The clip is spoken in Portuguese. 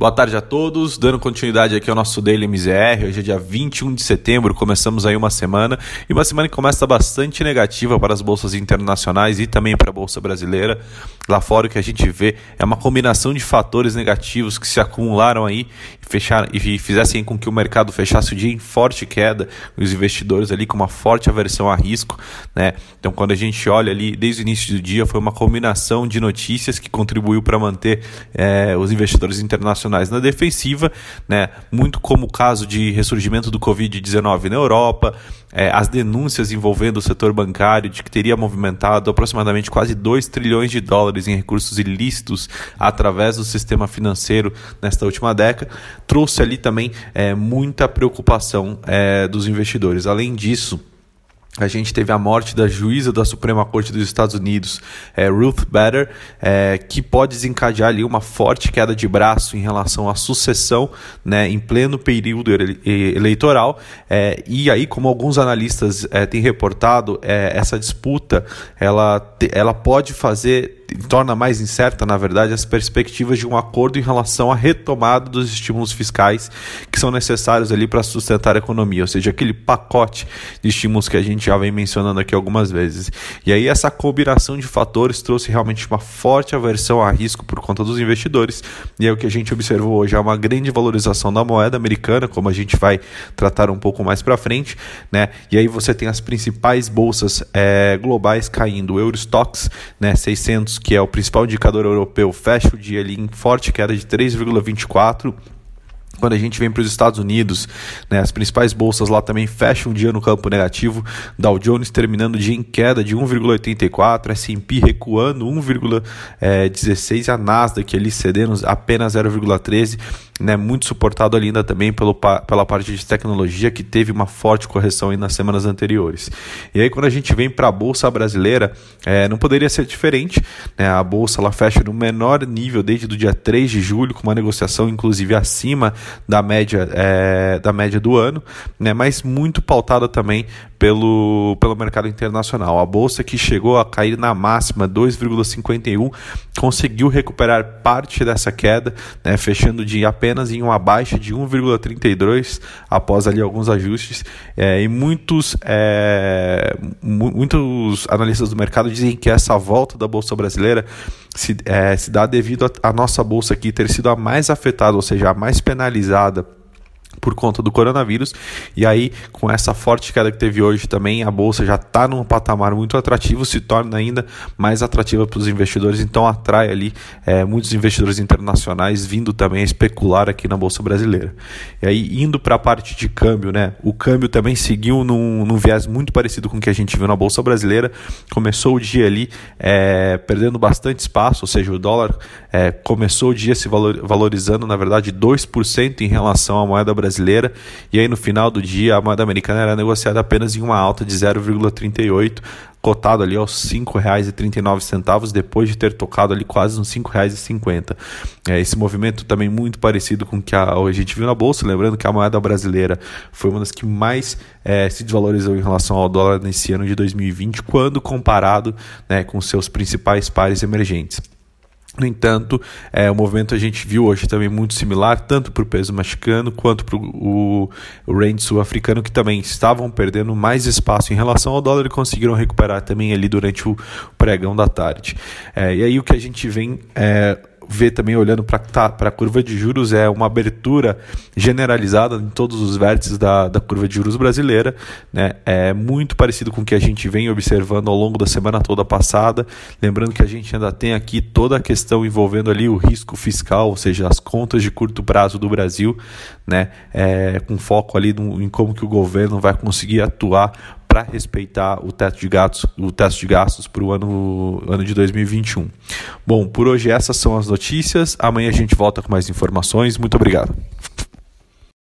Boa tarde a todos, dando continuidade aqui ao nosso Daily MZR. Hoje é dia 21 de setembro, começamos aí uma semana e uma semana que começa bastante negativa para as bolsas internacionais e também para a bolsa brasileira. Lá fora o que a gente vê é uma combinação de fatores negativos que se acumularam aí e, fecharam, e fizessem com que o mercado fechasse o dia em forte queda, os investidores ali com uma forte aversão a risco, né? Então quando a gente olha ali desde o início do dia foi uma combinação de notícias que contribuiu para manter é, os investidores internacionais internacionais na defensiva, né? muito como o caso de ressurgimento do Covid-19 na Europa, é, as denúncias envolvendo o setor bancário de que teria movimentado aproximadamente quase 2 trilhões de dólares em recursos ilícitos através do sistema financeiro nesta última década, trouxe ali também é, muita preocupação é, dos investidores. Além disso, a gente teve a morte da juíza da Suprema Corte dos Estados Unidos, é, Ruth Bader, é, que pode desencadear ali uma forte queda de braço em relação à sucessão né, em pleno período eleitoral. É, e aí, como alguns analistas é, têm reportado, é, essa disputa ela, ela pode fazer torna mais incerta, na verdade, as perspectivas de um acordo em relação à retomada dos estímulos fiscais que são necessários ali para sustentar a economia, ou seja, aquele pacote de estímulos que a gente já vem mencionando aqui algumas vezes. E aí essa combinação de fatores trouxe realmente uma forte aversão a risco por conta dos investidores, e é o que a gente observou hoje, é uma grande valorização da moeda americana, como a gente vai tratar um pouco mais para frente, né? E aí você tem as principais bolsas é, globais caindo, o Eurostox, né, 600 que é o principal indicador europeu, fecha o dia ali em forte queda de 3,24 quando a gente vem para os Estados Unidos, né, as principais bolsas lá também fecham um dia no campo negativo. Dow Jones terminando o dia em queda de 1,84, S&P recuando 1,16 e a Nasdaq ali cedendo apenas 0,13 né, muito suportado ainda também pelo, pela parte de tecnologia, que teve uma forte correção aí nas semanas anteriores. E aí, quando a gente vem para a Bolsa Brasileira, é, não poderia ser diferente. Né? A Bolsa ela fecha no menor nível desde o dia 3 de julho, com uma negociação inclusive acima da média, é, da média do ano, né? mas muito pautada também pelo, pelo mercado internacional. A bolsa que chegou a cair na máxima 2,51 conseguiu recuperar parte dessa queda, né, fechando de apenas em uma baixa de 1,32 após ali alguns ajustes. É, e muitos, é, muitos analistas do mercado dizem que essa volta da bolsa brasileira se, é, se dá devido à nossa bolsa aqui ter sido a mais afetada, ou seja, a mais penalizada por conta do coronavírus. E aí, com essa forte queda que teve hoje também, a bolsa já está num patamar muito atrativo, se torna ainda mais atrativa para os investidores, então atrai ali é, muitos investidores internacionais vindo também a especular aqui na bolsa brasileira. E aí, indo para a parte de câmbio, né? O câmbio também seguiu num, num viés muito parecido com o que a gente viu na bolsa brasileira. Começou o dia ali é, perdendo bastante espaço, ou seja, o dólar é, começou o dia se valorizando, na verdade, 2% em relação à moeda brasileira, e aí no final do dia a moeda americana era negociada apenas em uma alta de 0,38, cotado ali aos R$ 5,39, depois de ter tocado ali quase uns R$ 5,50. É, esse movimento também muito parecido com o que a, a gente viu na Bolsa, lembrando que a moeda brasileira foi uma das que mais é, se desvalorizou em relação ao dólar nesse ano de 2020, quando comparado né, com seus principais pares emergentes. No entanto, é, o movimento a gente viu hoje também muito similar, tanto para o peso mexicano quanto para o rand sul-africano, que também estavam perdendo mais espaço em relação ao dólar e conseguiram recuperar também ali durante o pregão da tarde. É, e aí o que a gente vem é, vê também olhando para tá, a curva de juros é uma abertura generalizada em todos os vértices da, da curva de juros brasileira. Né? É muito parecido com o que a gente vem observando ao longo da semana toda passada. Lembrando que a gente ainda tem aqui toda a questão envolvendo ali o risco fiscal, ou seja, as contas de curto prazo do Brasil, né? É, com foco ali no, em como que o governo vai conseguir atuar para respeitar o teto de gastos, o teto de gastos para o ano, ano de 2021. Bom, por hoje essas são as notícias. Amanhã a gente volta com mais informações. Muito obrigado.